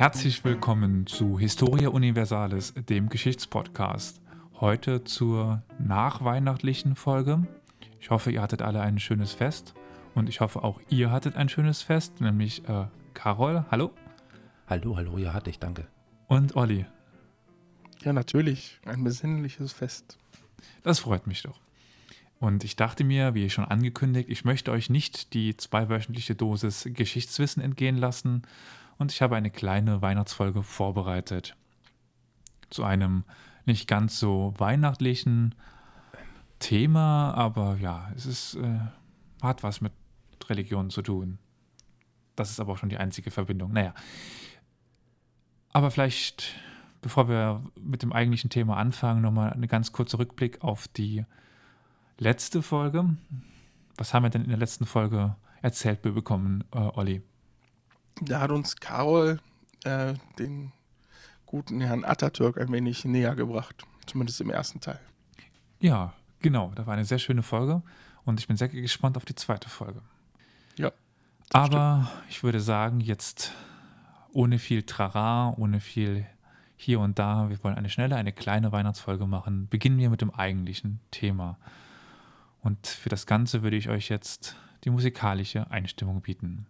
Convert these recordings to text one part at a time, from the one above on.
Herzlich willkommen zu Historia Universalis, dem Geschichtspodcast. Heute zur nachweihnachtlichen Folge. Ich hoffe, ihr hattet alle ein schönes Fest und ich hoffe auch ihr hattet ein schönes Fest, nämlich äh, Carol, hallo. Hallo, hallo, ja, hatte ich, danke. Und Olli. Ja, natürlich, ein besinnliches Fest. Das freut mich doch. Und ich dachte mir, wie schon angekündigt, ich möchte euch nicht die zweiwöchentliche Dosis Geschichtswissen entgehen lassen und ich habe eine kleine Weihnachtsfolge vorbereitet. Zu einem nicht ganz so weihnachtlichen Thema, aber ja, es ist, äh, hat was mit Religion zu tun. Das ist aber auch schon die einzige Verbindung. Naja. Aber vielleicht, bevor wir mit dem eigentlichen Thema anfangen, nochmal eine ganz kurze Rückblick auf die letzte Folge. Was haben wir denn in der letzten Folge erzählt bekommen, äh, Olli? Da hat uns Carol äh, den guten Herrn Atatürk ein wenig näher gebracht, zumindest im ersten Teil. Ja, genau. Da war eine sehr schöne Folge und ich bin sehr gespannt auf die zweite Folge. Ja. Aber stimmt. ich würde sagen, jetzt ohne viel Trara, ohne viel hier und da, wir wollen eine schnelle, eine kleine Weihnachtsfolge machen, beginnen wir mit dem eigentlichen Thema. Und für das Ganze würde ich euch jetzt die musikalische Einstimmung bieten.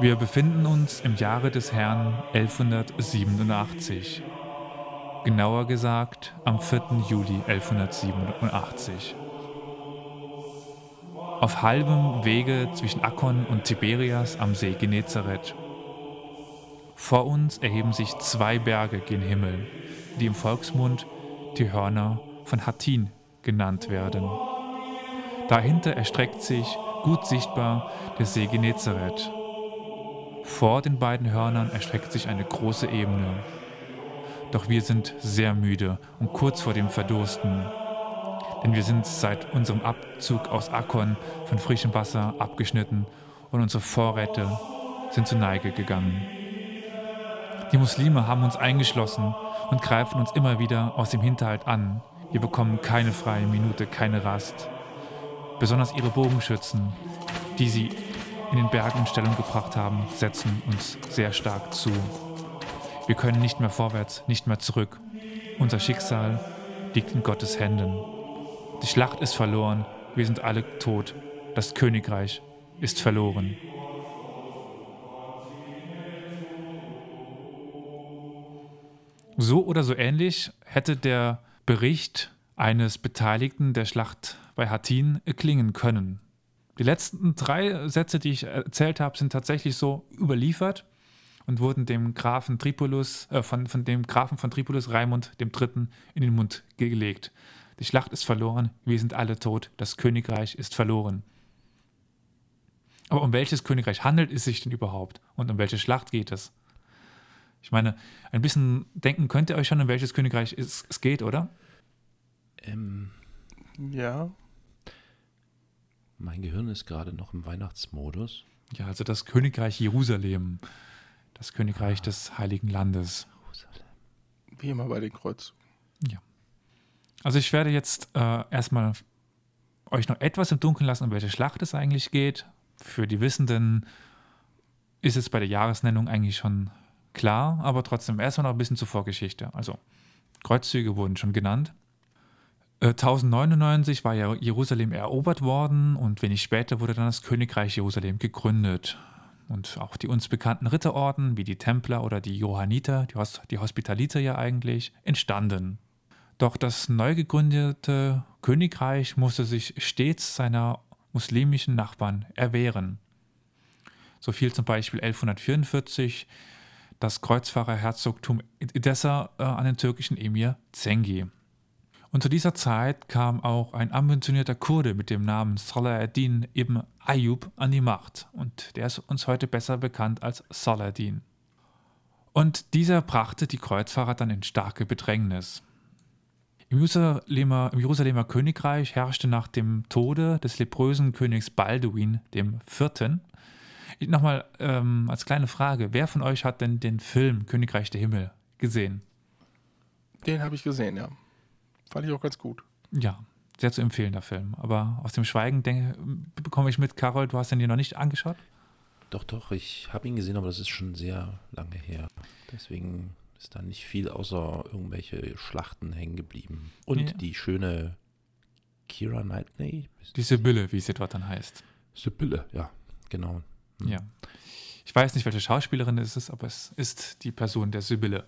Wir befinden uns im Jahre des Herrn 1187. Genauer gesagt am 4. Juli 1187 auf halbem Wege zwischen Akkon und Tiberias am See Genezareth. Vor uns erheben sich zwei Berge gen Himmel, die im Volksmund die Hörner von Hattin genannt werden. Dahinter erstreckt sich, gut sichtbar, der See Genezareth. Vor den beiden Hörnern erstreckt sich eine große Ebene. Doch wir sind sehr müde und kurz vor dem Verdursten denn wir sind seit unserem Abzug aus Akkon von frischem Wasser abgeschnitten und unsere Vorräte sind zur Neige gegangen. Die Muslime haben uns eingeschlossen und greifen uns immer wieder aus dem Hinterhalt an. Wir bekommen keine freie Minute, keine Rast. Besonders ihre Bogenschützen, die sie in den Bergen in Stellung gebracht haben, setzen uns sehr stark zu. Wir können nicht mehr vorwärts, nicht mehr zurück. Unser Schicksal liegt in Gottes Händen. Die Schlacht ist verloren, wir sind alle tot, das Königreich ist verloren. So oder so ähnlich hätte der Bericht eines Beteiligten der Schlacht bei Hattin klingen können. Die letzten drei Sätze, die ich erzählt habe, sind tatsächlich so überliefert und wurden dem Grafen Tripolus, äh, von, von dem Grafen von Tripolus Raimund III. in den Mund gelegt. Die Schlacht ist verloren, wir sind alle tot, das Königreich ist verloren. Aber um welches Königreich handelt es sich denn überhaupt? Und um welche Schlacht geht es? Ich meine, ein bisschen denken könnt ihr euch schon, um welches Königreich es, es geht, oder? Ähm, ja. Mein Gehirn ist gerade noch im Weihnachtsmodus. Ja, also das Königreich Jerusalem. Das Königreich ah. des Heiligen Landes. Jerusalem. Wie immer bei den Kreuzzügen. Ja. Also ich werde jetzt äh, erstmal euch noch etwas im Dunkeln lassen, um welche Schlacht es eigentlich geht. Für die Wissenden ist es bei der Jahresnennung eigentlich schon klar, aber trotzdem erstmal noch ein bisschen zur Vorgeschichte. Also Kreuzzüge wurden schon genannt. Äh, 1099 war ja Jerusalem erobert worden und wenig später wurde dann das Königreich Jerusalem gegründet. Und auch die uns bekannten Ritterorden wie die Templer oder die Johanniter, die, Hos die Hospitaliter ja eigentlich, entstanden. Doch das neu gegründete Königreich musste sich stets seiner muslimischen Nachbarn erwehren. So fiel zum Beispiel 1144 das Kreuzfahrerherzogtum Edessa äh, an den türkischen Emir Zengi. Und zu dieser Zeit kam auch ein ambitionierter Kurde mit dem Namen Saladin ibn Ayyub an die Macht und der ist uns heute besser bekannt als Saladin. Und dieser brachte die Kreuzfahrer dann in starke Bedrängnis. Im Jerusalemer, Im Jerusalemer, Königreich herrschte nach dem Tode des leprösen Königs Balduin IV. Nochmal ähm, als kleine Frage, wer von euch hat denn den Film Königreich der Himmel gesehen? Den habe ich gesehen, ja. Fand ich auch ganz gut. Ja, sehr zu empfehlender Film. Aber aus dem Schweigen denke, bekomme ich mit, Carol, du hast den dir noch nicht angeschaut? Doch, doch, ich habe ihn gesehen, aber das ist schon sehr lange her. Deswegen ist da nicht viel außer irgendwelche Schlachten hängen geblieben. Und Ja. die schöne Kira Knightley. Die Sibylle, wie sie dort dann heißt. Sibylle, ja, genau. Ja. Ich weiß nicht, welche Schauspielerin es ist, aber es ist die Person der Sibylle.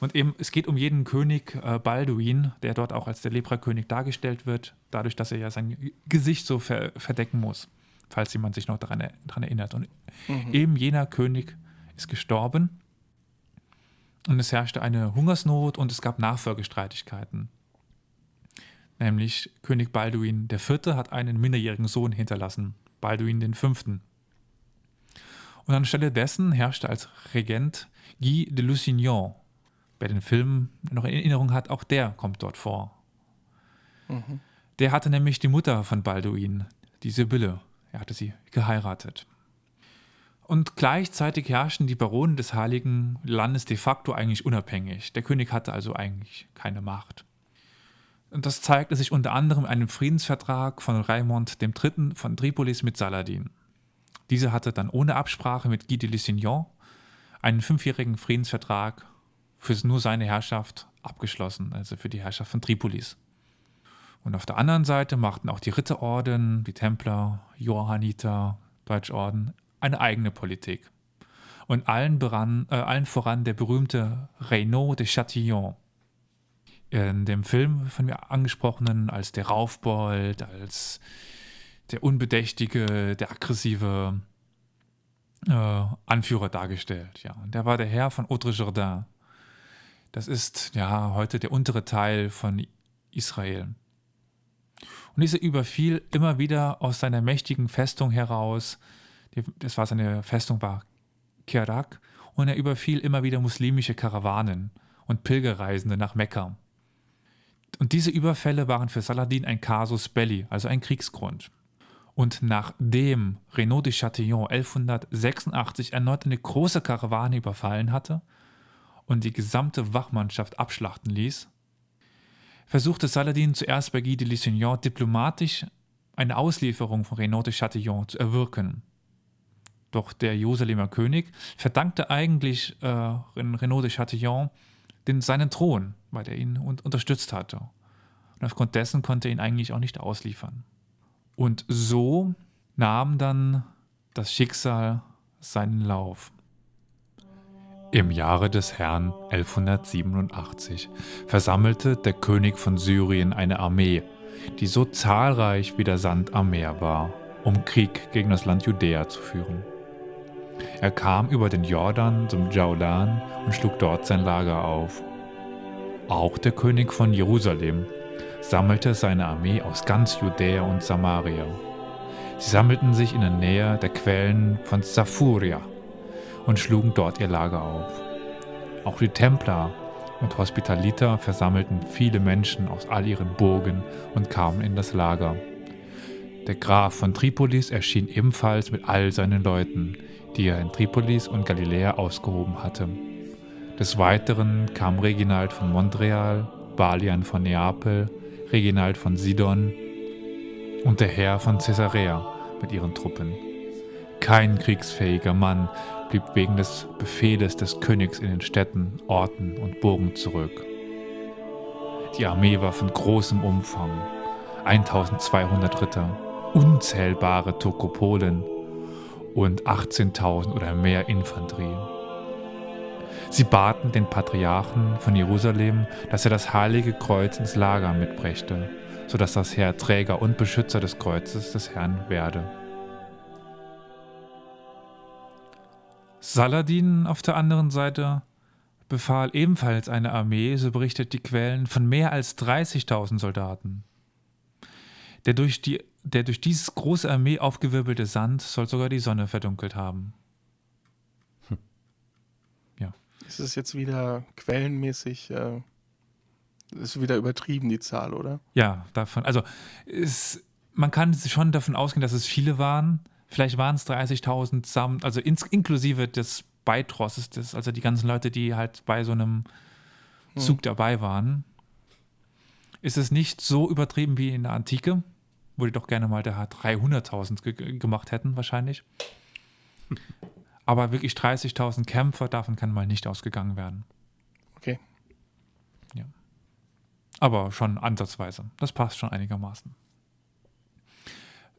Und eben, es geht um jeden König äh, Balduin, der dort auch als der Leprakönig dargestellt wird, dadurch, dass er ja sein Gesicht so ver verdecken muss, falls jemand sich noch daran, er daran erinnert. Und Mhm. eben jener König ist gestorben und es herrschte eine Hungersnot und es gab Nachfolgestreitigkeiten. Nämlich König Balduin IV. hat einen minderjährigen Sohn hinterlassen, Balduin V. Und anstelle dessen herrschte als Regent Guy de Lusignan. Wer den Film noch in Erinnerung hat, auch der kommt dort vor. Mhm. Der hatte nämlich die Mutter von Balduin, die Sibylle. Er hatte sie geheiratet. Und gleichzeitig herrschten die Baronen des Heiligen Landes de facto eigentlich unabhängig. Der König hatte also eigentlich keine Macht. Und das zeigte sich unter anderem in einem Friedensvertrag von Raimond III. von Tripolis mit Saladin. Dieser hatte dann ohne Absprache mit Guy de Lusignan einen fünfjährigen Friedensvertrag für nur seine Herrschaft abgeschlossen, also für die Herrschaft von Tripolis. Und auf der anderen Seite machten auch die Ritterorden, die Templer, Johanniter, Deutschorden eine eigene Politik. Und allen, beran, äh, allen voran der berühmte Renaud de Chatillon. In dem Film von mir angesprochenen als der Raufbold, als der Unbedächtige, der aggressive äh, Anführer dargestellt. Ja. Und der war der Herr von Haute-Jourdain. Das ist ja heute der untere Teil von Israel. Und dieser überfiel immer wieder aus seiner mächtigen Festung heraus. Das war seine Festung war Kerak. Und er überfiel immer wieder muslimische Karawanen und Pilgerreisende nach Mekka. Und diese Überfälle waren für Saladin ein Casus Belli, also ein Kriegsgrund. Und nachdem Renaud de Chatillon 1186 erneut eine große Karawane überfallen hatte und die gesamte Wachmannschaft abschlachten ließ, versuchte Saladin zuerst bei Guy de Lusignan diplomatisch eine Auslieferung von Renaud de Chatillon zu erwirken. Doch der Jerusalemer König verdankte eigentlich äh, Renaud de Chatillon den, seinen Thron, weil er ihn un unterstützt hatte. Und aufgrund dessen konnte er ihn eigentlich auch nicht ausliefern. Und so nahm dann das Schicksal seinen Lauf. Im Jahre des Herrn 1187 versammelte der König von Syrien eine Armee, die so zahlreich wie der Sand am Meer war, um Krieg gegen das Land Judäa zu führen. Er kam über den Jordan zum Jaulan und schlug dort sein Lager auf. Auch der König von Jerusalem sammelte seine Armee aus ganz Judäa und Samaria. Sie sammelten sich in der Nähe der Quellen von Saphuria und schlugen dort ihr Lager auf. Auch die Templer und Hospitaliter versammelten viele Menschen aus all ihren Burgen und kamen in das Lager. Der Graf von Tripolis erschien ebenfalls mit all seinen Leuten, die er in Tripolis und Galiläa ausgehoben hatte. Des Weiteren kam Reginald von Montreal, Balian von Neapel, Reginald von Sidon und der Herr von Caesarea mit ihren Truppen. Kein kriegsfähiger Mann blieb wegen des Befehles des Königs in den Städten, Orten und Burgen zurück. Die Armee war von großem Umfang. 1200 Ritter, unzählbare Turkopolen und 18.000 oder mehr Infanterie. Sie baten den Patriarchen von Jerusalem, dass er das heilige Kreuz ins Lager mitbrächte, sodass das Heer Träger und Beschützer des Kreuzes des Herrn werde. Saladin auf der anderen Seite befahl ebenfalls eine Armee, so berichtet die Quellen, von mehr als 30.000 Soldaten. Der durch, die, der durch dieses große Armee aufgewirbelte Sand soll sogar die Sonne verdunkelt haben. Ist es jetzt wieder quellenmäßig, äh, ist wieder übertrieben, die Zahl, oder? Ja, davon. Also es, man kann schon davon ausgehen, dass es viele waren. Vielleicht waren es 30.000 zusammen, also ins, inklusive des Beitrosses, des, also die ganzen Leute, die halt bei so einem Hm. Zug dabei waren. ist es nicht so übertrieben wie in der Antike, wo die doch gerne mal der 300.000 ge gemacht hätten, wahrscheinlich. Aber wirklich 30.000 Kämpfer, davon kann mal nicht ausgegangen werden. Okay. Ja. Aber schon ansatzweise. Das passt schon einigermaßen.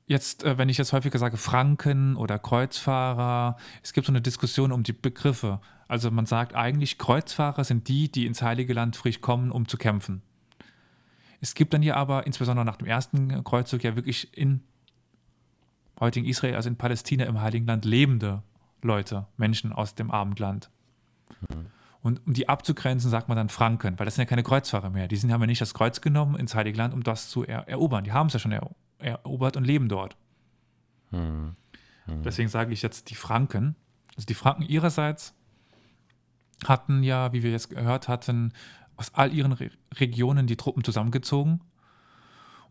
Jetzt, äh, wenn ich jetzt häufiger sage Franken oder Kreuzfahrer, es gibt so eine Diskussion um die Begriffe. Also man sagt eigentlich, Kreuzfahrer sind die, die ins Heilige Land frisch kommen, um zu kämpfen. Es gibt dann hier aber, insbesondere nach dem ersten Kreuzzug, ja wirklich in heutigen Israel, also in Palästina im Heiligen Land lebende Leute, Menschen aus dem Abendland. Mhm. Und um die abzugrenzen, sagt man dann Franken, weil das sind ja keine Kreuzfahrer mehr. Die sind, haben ja nicht das Kreuz genommen ins Heilige Land, um das zu er erobern. Die haben es ja schon er erobert und leben dort. Mhm. Mhm. Deswegen sage ich jetzt die Franken. Also die Franken ihrerseits hatten ja, wie wir jetzt gehört hatten, aus all ihren Re Regionen die Truppen zusammengezogen.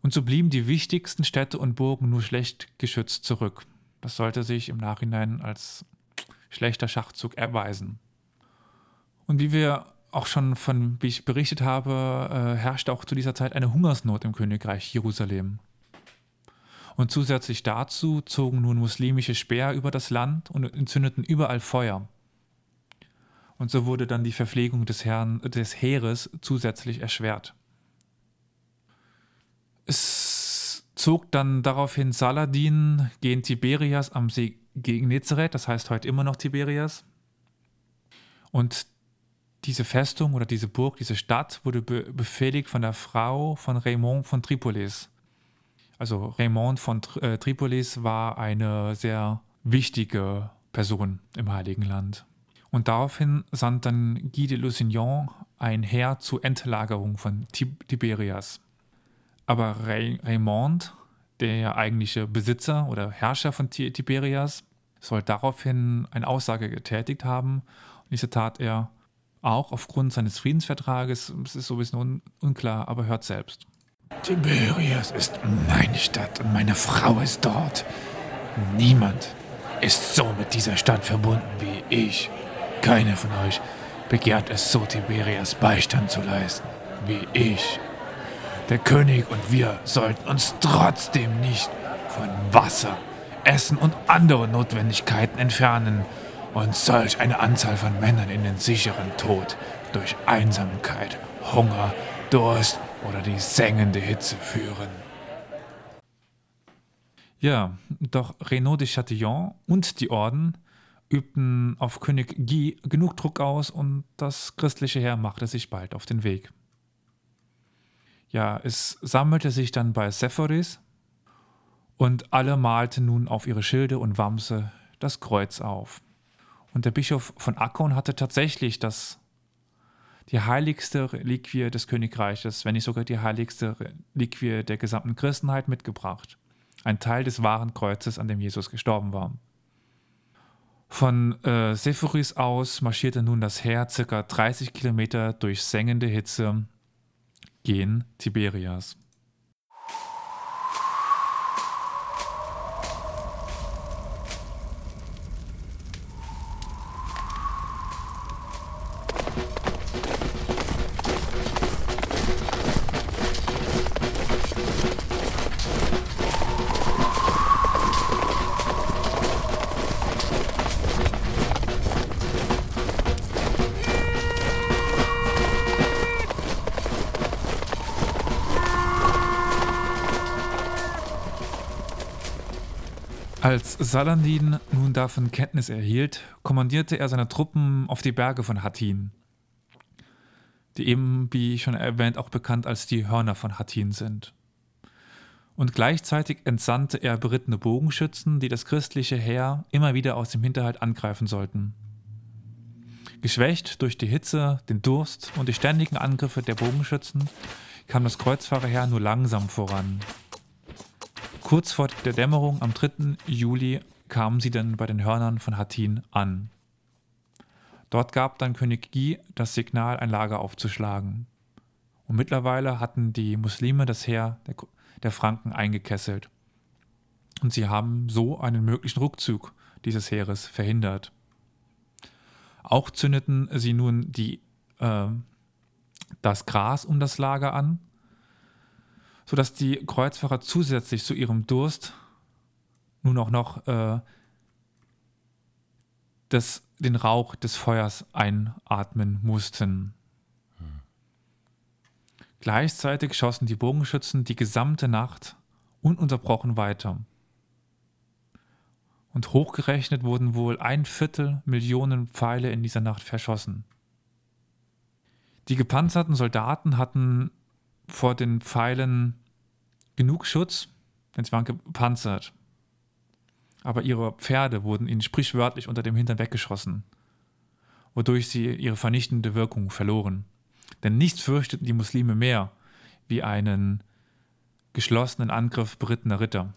Und so blieben die wichtigsten Städte und Burgen nur schlecht geschützt zurück. Das sollte sich im Nachhinein als schlechter Schachzug erweisen. Und wie wir auch schon von, wie ich berichtet habe, äh, herrschte auch zu dieser Zeit eine Hungersnot im Königreich Jerusalem. Und zusätzlich dazu zogen nun muslimische Speer über das Land und entzündeten überall Feuer. Und so wurde dann die Verpflegung des, Herrn, des Heeres zusätzlich erschwert. Es zog dann daraufhin Saladin gegen Tiberias am See gegen Nezareth, das heißt heute immer noch Tiberias. Und diese Festung oder diese Burg, diese Stadt wurde be befehligt von der Frau von Raymond von Tripolis. Also Raymond von äh, Tripolis war eine sehr wichtige Person im Heiligen Land. Und daraufhin sandt dann Guy de Lusignan ein Heer zur Entlagerung von Tiberias. Aber Ray Raymond, der eigentliche Besitzer oder Herrscher von Tiberias, soll daraufhin eine Aussage getätigt haben. Und diese tat er auch aufgrund seines Friedensvertrages. Es ist so ein bisschen un unklar, aber hört selbst. Tiberias ist meine Stadt und meine Frau ist dort. Niemand ist so mit dieser Stadt verbunden wie ich. Keiner von euch begehrt es so, Tiberias Beistand zu leisten, wie ich. Der König und wir sollten uns trotzdem nicht von Wasser, Essen und anderen Notwendigkeiten entfernen und solch eine Anzahl von Männern in den sicheren Tod durch Einsamkeit, Hunger, Durst oder die sengende Hitze führen. Ja, doch Renaud de Chatillon und die Orden übten auf König Guy genug Druck aus und das christliche Heer machte sich bald auf den Weg. Ja, es sammelte sich dann bei Sephoris und alle malten nun auf ihre Schilde und Wamse das Kreuz auf. Und der Bischof von Akkon hatte tatsächlich das, die heiligste Reliquie des Königreiches, wenn nicht sogar die heiligste Reliquie der gesamten Christenheit mitgebracht. Ein Teil des wahren Kreuzes, an dem Jesus gestorben war. Von äh, Sephoris aus marschierte nun das Heer circa 30 Kilometer durch sengende Hitze gen Tiberias. Als Saladin nun davon Kenntnis erhielt, kommandierte er seine Truppen auf die Berge von Hattin, die eben, wie schon erwähnt, auch bekannt als die Hörner von Hattin sind. Und gleichzeitig entsandte er berittene Bogenschützen, die das christliche Heer immer wieder aus dem Hinterhalt angreifen sollten. Geschwächt durch die Hitze, den Durst und die ständigen Angriffe der Bogenschützen kam das Kreuzfahrerheer nur langsam voran. Kurz vor der Dämmerung am 3. Juli kamen sie dann bei den Hörnern von Hattin an. Dort gab dann König Guy das Signal, ein Lager aufzuschlagen. Und mittlerweile hatten die Muslime das Heer der, der Franken eingekesselt. Und sie haben so einen möglichen Rückzug dieses Heeres verhindert. Auch zündeten sie nun die, äh, das Gras um das Lager an sodass die Kreuzfahrer zusätzlich zu ihrem Durst nun auch noch äh, das, den Rauch des Feuers einatmen mussten. Gleichzeitig schossen die Bogenschützen die gesamte Nacht ununterbrochen weiter. Und hochgerechnet wurden wohl ein Viertel Millionen Pfeile in dieser Nacht verschossen. Die gepanzerten Soldaten hatten vor den Pfeilen genug Schutz, denn sie waren gepanzert. Aber ihre Pferde wurden ihnen sprichwörtlich unter dem Hintern weggeschossen, wodurch sie ihre vernichtende Wirkung verloren. Denn nichts fürchteten die Muslime mehr wie einen geschlossenen Angriff berittener Ritter.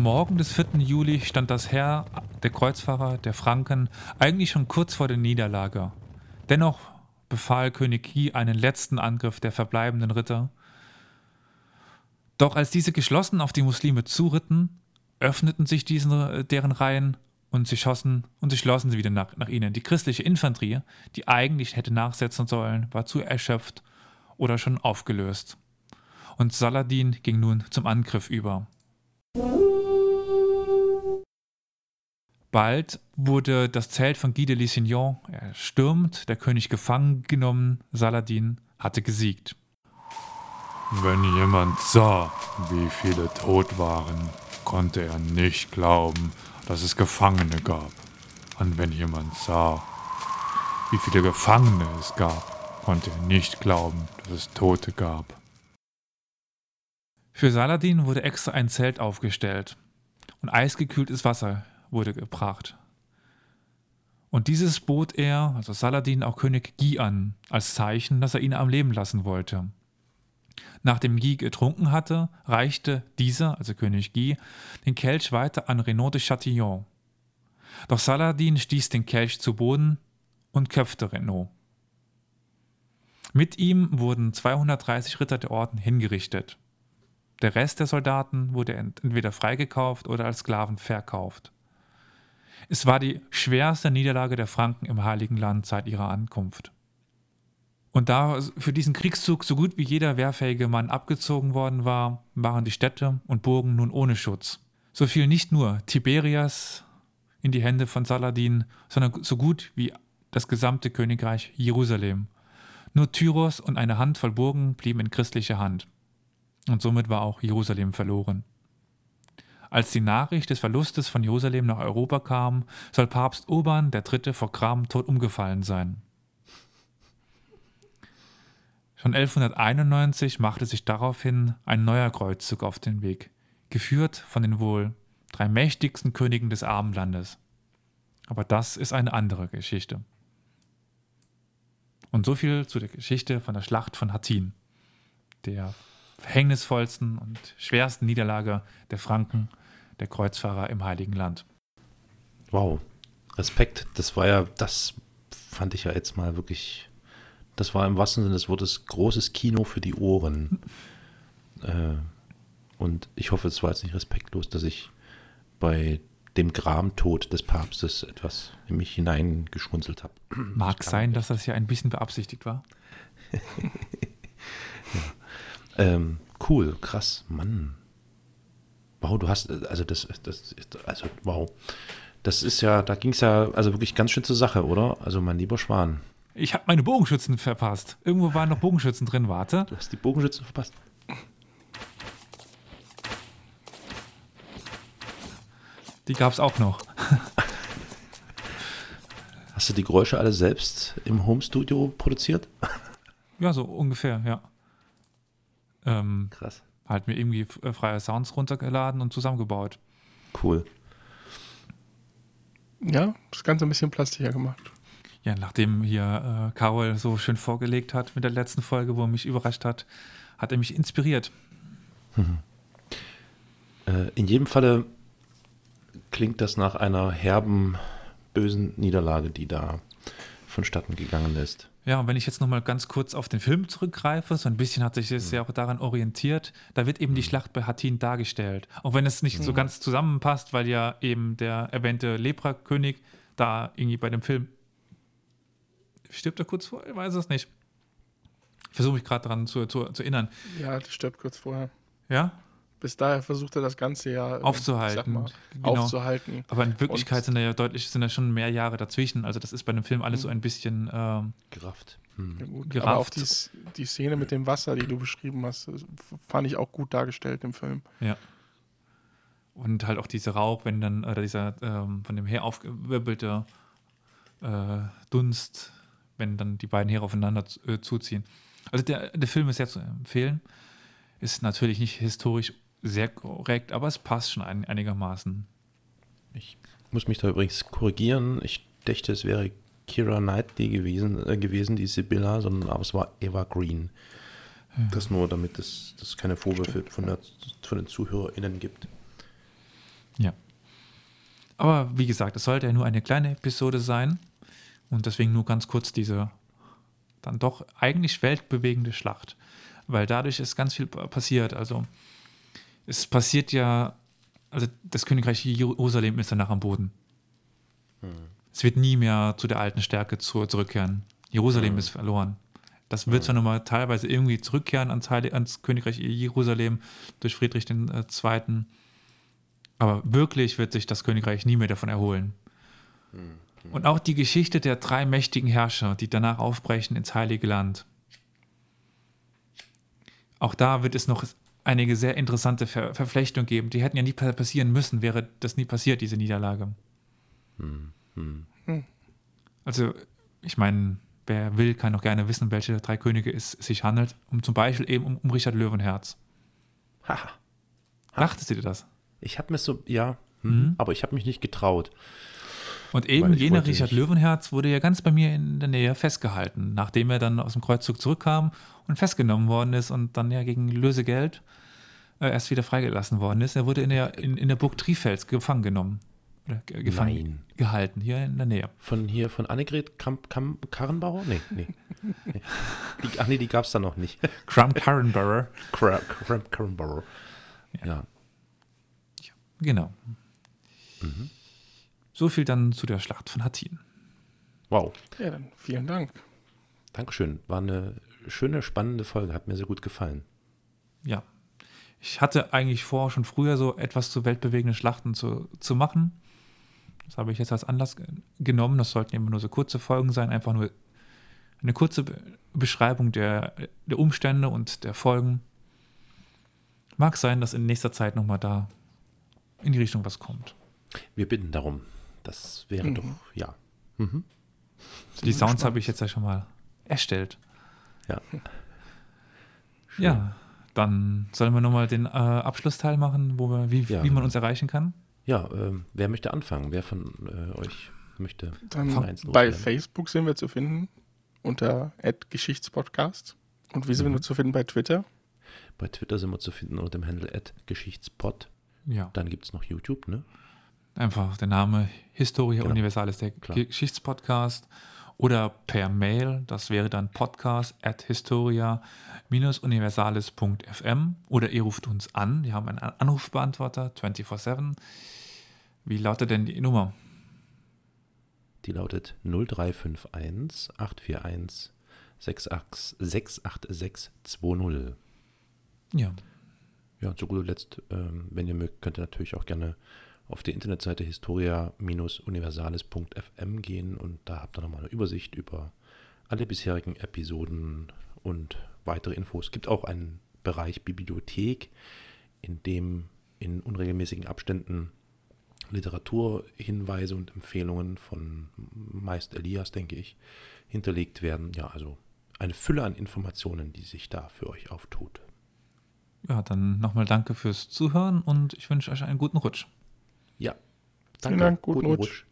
Am Morgen des 4. Juli stand das Heer der Kreuzfahrer der Franken eigentlich schon kurz vor der Niederlage. Dennoch befahl König Guy einen letzten Angriff der verbleibenden Ritter. Doch als diese geschlossen auf die Muslime zuritten, öffneten sich diesen, deren Reihen und sie schossen und sie schlossen sie wieder nach, nach ihnen. Die christliche Infanterie, die eigentlich hätte nachsetzen sollen, war zu erschöpft oder schon aufgelöst. Und Saladin ging nun zum Angriff über. Bald wurde das Zelt von Guy de Lusignan erstürmt, der König gefangen genommen, Saladin hatte gesiegt. Wenn jemand sah, wie viele tot waren, konnte er nicht glauben, dass es Gefangene gab. Und wenn jemand sah, wie viele Gefangene es gab, konnte er nicht glauben, dass es Tote gab. Für Saladin wurde extra ein Zelt aufgestellt und eisgekühltes Wasser wurde gebracht. Und dieses bot er, also Saladin, auch König Guy an, als Zeichen, dass er ihn am Leben lassen wollte. Nachdem Guy getrunken hatte, reichte dieser, also König Guy, den Kelch weiter an Renaud de Chatillon. Doch Saladin stieß den Kelch zu Boden und köpfte Renaud. Mit ihm wurden 230 Ritter der Orden hingerichtet. Der Rest der Soldaten wurde entweder freigekauft oder als Sklaven verkauft. Es war die schwerste Niederlage der Franken im Heiligen Land seit ihrer Ankunft. Und da für diesen Kriegszug so gut wie jeder wehrfähige Mann abgezogen worden war, waren die Städte und Burgen nun ohne Schutz. So fiel nicht nur Tiberias in die Hände von Saladin, sondern so gut wie das gesamte Königreich Jerusalem. Nur Tyros und eine Handvoll Burgen blieben in christlicher Hand. Und somit war auch Jerusalem verloren. Als die Nachricht des Verlustes von Jerusalem nach Europa kam, soll Papst Urban III. vor Gram tot umgefallen sein. Schon 1191 machte sich daraufhin ein neuer Kreuzzug auf den Weg, geführt von den wohl drei mächtigsten Königen des Abendlandes. Aber das ist eine andere Geschichte. Und so viel zu der Geschichte von der Schlacht von Hattin, der verhängnisvollsten und schwersten Niederlage der Franken der Kreuzfahrer im Heiligen Land. Wow, Respekt. Das war ja, das fand ich ja jetzt mal wirklich, das war im wahrsten Sinne des Wortes großes Kino für die Ohren. Äh, und ich hoffe, es war jetzt nicht respektlos, dass ich bei dem Gramtod des Papstes etwas in mich hineingeschmunzelt habe. Mag sein, dass das ja ein bisschen beabsichtigt war. ja. ähm, cool, krass, Mann. Wow, du hast, also das, das, also wow. Das ist ja, da ging es ja also wirklich ganz schön zur Sache, oder? Also mein lieber Schwan. Ich habe meine Bogenschützen verpasst. Irgendwo waren noch Bogenschützen drin, warte. Du hast die Bogenschützen verpasst. Die gab es auch noch. Hast du die Geräusche alle selbst im Homestudio produziert? Ja, so ungefähr, ja. Ähm, Krass halt mir irgendwie äh, freie Sounds runtergeladen und zusammengebaut. Cool. Ja, das Ganze ein bisschen plastischer gemacht. Ja, nachdem hier äh, Carol so schön vorgelegt hat mit der letzten Folge, wo er mich überrascht hat, hat er mich inspiriert. Mhm. Äh, in jedem Falle klingt das nach einer herben, bösen Niederlage, die da vonstatten gegangen ist. Ja, und wenn ich jetzt nochmal ganz kurz auf den Film zurückgreife, so ein bisschen hat sich es ja auch daran orientiert, da wird eben die Schlacht bei Hattin dargestellt. Auch wenn es nicht so ganz zusammenpasst, weil ja eben der erwähnte Lepra-König da irgendwie bei dem Film stirbt er kurz vor, ich weiß es nicht. Ich versuche mich gerade daran zu, zu, zu erinnern. Ja, das stirbt kurz vorher. Ja, Bis daher versucht er das Ganze ja Aufzuhalten. mal, Genau. aufzuhalten. aber in Wirklichkeit Und- sind da ja deutlich, sind da schon mehr Jahre dazwischen. Also das ist bei dem Film alles so ein bisschen ähm, Gerafft. Hm. Ja, gerafft. Aber auch die, die Szene mit dem Wasser, die du beschrieben hast, das fand ich auch gut dargestellt im Film. Ja. Und halt auch dieser Rauch, wenn dann, oder dieser ähm, von dem Heer aufgewirbelte äh, Dunst, wenn dann die beiden Heere aufeinander äh, zuziehen. Also der, der Film ist sehr zu empfehlen. Ist natürlich nicht historisch sehr korrekt, aber es passt schon ein, einigermaßen. Ich muss mich da übrigens korrigieren. Ich dachte, es wäre Kira Knightley gewesen, äh, gewesen die Sibylla, sondern aber es war Eva Green. Das nur, damit es das keine Vorwürfe von, der, von den ZuhörerInnen gibt. Ja. Aber wie gesagt, es sollte ja nur eine kleine Episode sein und deswegen nur ganz kurz diese dann doch eigentlich weltbewegende Schlacht, weil dadurch ist ganz viel pa- passiert. Also es passiert ja, also das Königreich Jerusalem ist danach am Boden. Es wird nie mehr zu der alten Stärke zu, zurückkehren. Jerusalem ist verloren. Das wird zwar nochmal teilweise irgendwie zurückkehren ans, Heilig, ans Königreich Jerusalem durch Friedrich II. Aber wirklich wird sich das Königreich nie mehr davon erholen. Und auch die Geschichte der drei mächtigen Herrscher, die danach aufbrechen ins Heilige Land. Auch da wird es noch einige sehr interessante Ver Verflechtungen geben. Die hätten ja nie pa- passieren müssen, wäre das nie passiert, diese Niederlage. Also, ich meine, wer will, kann auch gerne wissen, welche drei Könige es sich handelt. Um zum Beispiel eben um, um Richard Löwenherz. Haha. Dachtest du dir das? Ich habe mir so, ja, hm, aber ich habe mich nicht getraut. Und eben jener Richard Löwenherz wurde ja ganz bei mir in der Nähe festgehalten, nachdem er dann aus dem Kreuzzug zurückkam und festgenommen worden ist und dann ja gegen Lösegeld äh, erst wieder freigelassen worden ist. Er wurde in der, in, in der Burg Trifels gefangen genommen. Oder ge- gefangen Nein. gehalten, hier in der Nähe. Von hier, von Annegret Kamp, Kam, Karrenbauer? Nee, nee. nee. Die, ach nee, die gab es da noch nicht. Crum Carrenborough. Kra- Kra- Karrenbauer. Ja. Genau. So viel dann zu der Schlacht von Hattin. Wow. Ja, dann vielen Dank. Dankeschön. War eine schöne, spannende Folge. Hat mir sehr gut gefallen. ja, ich hatte eigentlich vor, schon früher so etwas zu weltbewegenden Schlachten zu, zu machen. Das habe ich jetzt als Anlass ge- genommen. Das sollten immer nur so kurze Folgen sein, einfach nur eine kurze Be Beschreibung der, der Umstände und der Folgen. Mag sein, dass in nächster Zeit nochmal da in die Richtung was kommt. Wir bitten darum. Das wäre doch, ja. Mhm. Die Sounds habe ich jetzt ja schon mal erstellt. Ja. Ja, dann sollen wir nochmal den äh, Abschlussteil machen, wo wir, wie, Ja. wie man uns erreichen kann. Ja, ähm, wer möchte anfangen? Wer von äh, euch möchte Dann eins bei? Facebook sind wir zu finden unter @geschichtspodcast und wie sind Mhm. wir zu finden bei Twitter? Bei Twitter sind wir zu finden unter dem Handle Geschichtspot. Ja, Dann gibt es noch YouTube, ne? Einfach der Name Historia Genau. Universalis, der Klar. Geschichtspodcast. Oder per Mail, das wäre dann podcast at historia-universalis.fm. Oder ihr ruft uns an, wir haben einen Anrufbeantworter 24-7. Wie lautet denn die Nummer? Die lautet 0351 841 68620. Ja, Ja, und zu guter Letzt, ähm, wenn ihr mögt, könnt ihr natürlich auch gerne auf die Internetseite historia-universalis.fm gehen und da habt ihr nochmal eine Übersicht über alle bisherigen Episoden und weitere Infos. Es gibt auch einen Bereich Bibliothek, in dem in unregelmäßigen Abständen Literaturhinweise und Empfehlungen von meist Elias, denke ich, hinterlegt werden. Ja, also eine Fülle an Informationen, die sich da für euch auftut. ja dann nochmal danke fürs Zuhören und ich wünsche euch einen guten Rutsch. Ja. Vielen Dank, guten Rutsch. Rutsch.